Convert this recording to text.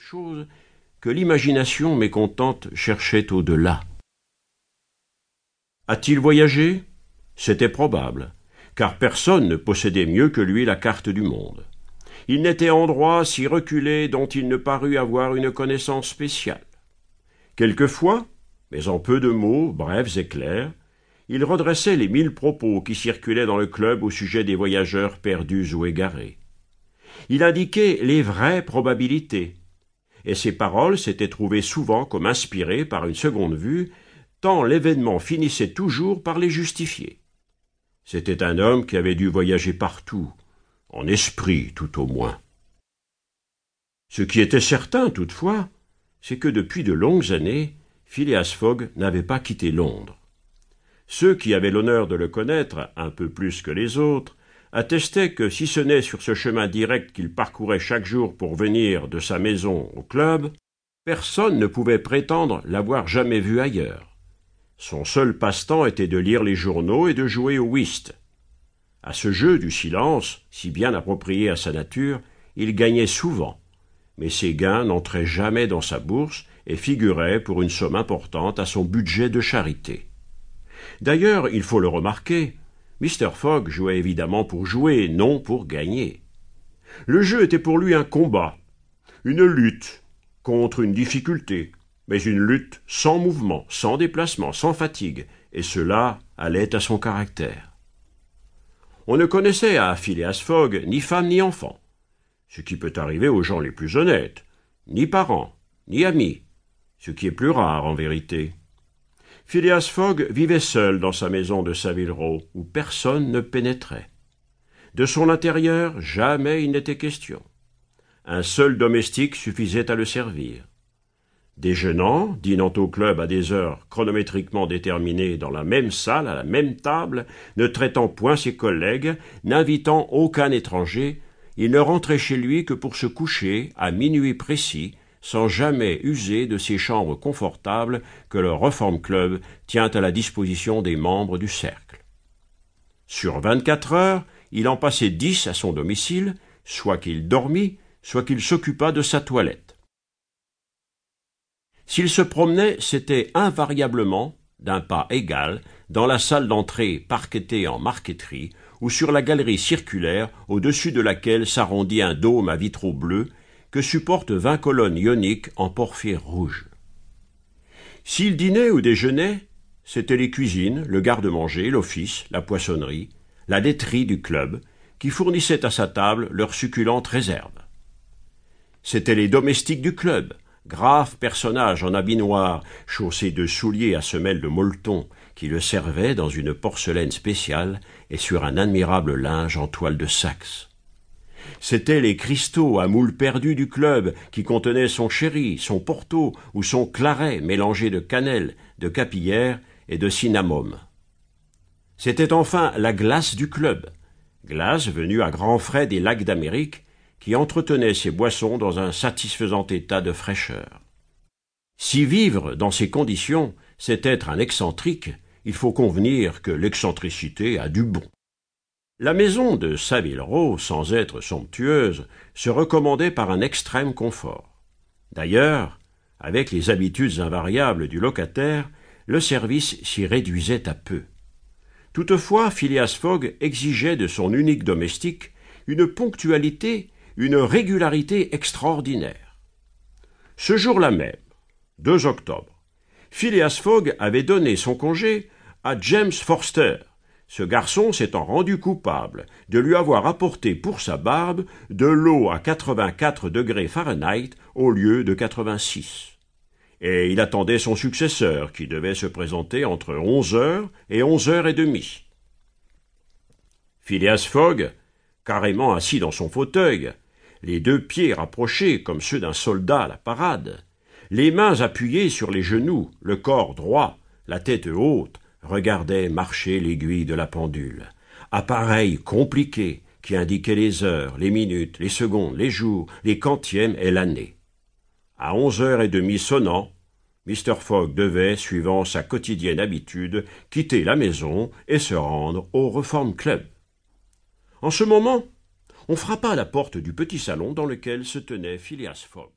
chose que l'imagination mécontente cherchait au-delà. A-t-il voyagé? C'était probable, car personne ne possédait mieux que lui la carte du monde. Il n'était endroit si reculé dont il ne parut avoir une connaissance spéciale. Quelquefois, mais en peu de mots, brefs et clairs, il redressait les mille propos qui circulaient dans le club au sujet des voyageurs perdus ou égarés. Il indiquait les vraies probabilités, et ses paroles s'étaient trouvées souvent comme inspirées par une seconde vue, tant l'événement finissait toujours par les justifier. C'était un homme qui avait dû voyager partout, en esprit tout au moins. Ce qui était certain, toutefois, c'est que depuis de longues années, Phileas Fogg n'avait pas quitté Londres. Ceux qui avaient l'honneur de le connaître, un peu plus que les autres, attestaient que si ce n'est sur ce chemin direct qu'il parcourait chaque jour pour venir de sa maison au club, personne ne pouvait prétendre l'avoir jamais vu ailleurs. Son seul passe-temps était de lire les journaux et de jouer au whist. À ce jeu du silence, si bien approprié à sa nature, il gagnait souvent, mais ses gains n'entraient jamais dans sa bourse et figuraient pour une somme importante à son budget de charité. D'ailleurs, il faut le remarquer, Mr. Fogg jouait évidemment pour jouer, non pour gagner. Le jeu était pour lui un combat, une lutte contre une difficulté, mais une lutte sans mouvement, sans déplacement, sans fatigue, et cela allait à son caractère. On ne connaissait à Phileas Fogg ni femme ni enfant, ce qui peut arriver aux gens les plus honnêtes, ni parents, ni amis, ce qui est plus rare en vérité. Phileas Fogg vivait seul dans sa maison de Savile Row, où personne ne pénétrait. De son intérieur, jamais il n'était question. Un seul domestique suffisait à le servir. Déjeunant, dînant au club à des heures chronométriquement déterminées dans la même salle, à la même table, ne traitant point ses collègues, n'invitant aucun étranger, il ne rentrait chez lui que pour se coucher à minuit précis, sans jamais user de ces chambres confortables que le Reform Club tient à la disposition des membres du cercle. Sur vingt-quatre heures, il en passait dix à son domicile, soit qu'il dormît, soit qu'il s'occupât de sa toilette. S'il se promenait, c'était invariablement, d'un pas égal, dans la salle d'entrée parquetée en marqueterie, ou sur la galerie circulaire au-dessus de laquelle s'arrondit un dôme à vitraux bleus que supportent vingt colonnes ioniques en porphyre rouge. S'il dînait ou déjeunait, c'étaient les cuisines, le garde-manger, l'office, la poissonnerie, la laiterie du club, qui fournissaient à sa table leurs succulentes réserves. C'étaient les domestiques du club, graves personnages en habit noir, chaussés de souliers à semelles de molleton, qui le servaient dans une porcelaine spéciale et sur un admirable linge en toile de Saxe. C'étaient les cristaux à moules perdus du club qui contenaient son sherry, son porto ou son claret mélangé de cannelle, de capillière et de cinnamome. C'était enfin la glace du club, glace venue à grands frais des lacs d'Amérique, qui entretenait ses boissons dans un satisfaisant état de fraîcheur. Si vivre dans ces conditions, c'est être un excentrique, il faut convenir que l'excentricité a du bon. La maison de Saville Row, sans être somptueuse, se recommandait par un extrême confort. D'ailleurs, avec les habitudes invariables du locataire, le service s'y réduisait à peu. Toutefois, Phileas Fogg exigeait de son unique domestique une ponctualité, une régularité extraordinaire. Ce jour-là même, 2 octobre, Phileas Fogg avait donné son congé à James Forster, ce garçon s'étant rendu coupable de lui avoir apporté pour sa barbe de l'eau à 84 degrés Fahrenheit au lieu de 86. Et il attendait son successeur qui devait se présenter entre onze heures et onze heures et demie. Phileas Fogg, carrément assis dans son fauteuil, les deux pieds rapprochés comme ceux d'un soldat à la parade, les mains appuyées sur les genoux, le corps droit, la tête haute, regardait marcher l'aiguille de la pendule. Appareil compliqué qui indiquait les heures, les minutes, les secondes, les jours, les quantièmes et l'année. À onze heures et demie sonnant, Mr. Fogg devait, suivant sa quotidienne habitude, quitter la maison et se rendre au Reform Club. En ce moment, on frappa à la porte du petit salon dans lequel se tenait Phileas Fogg.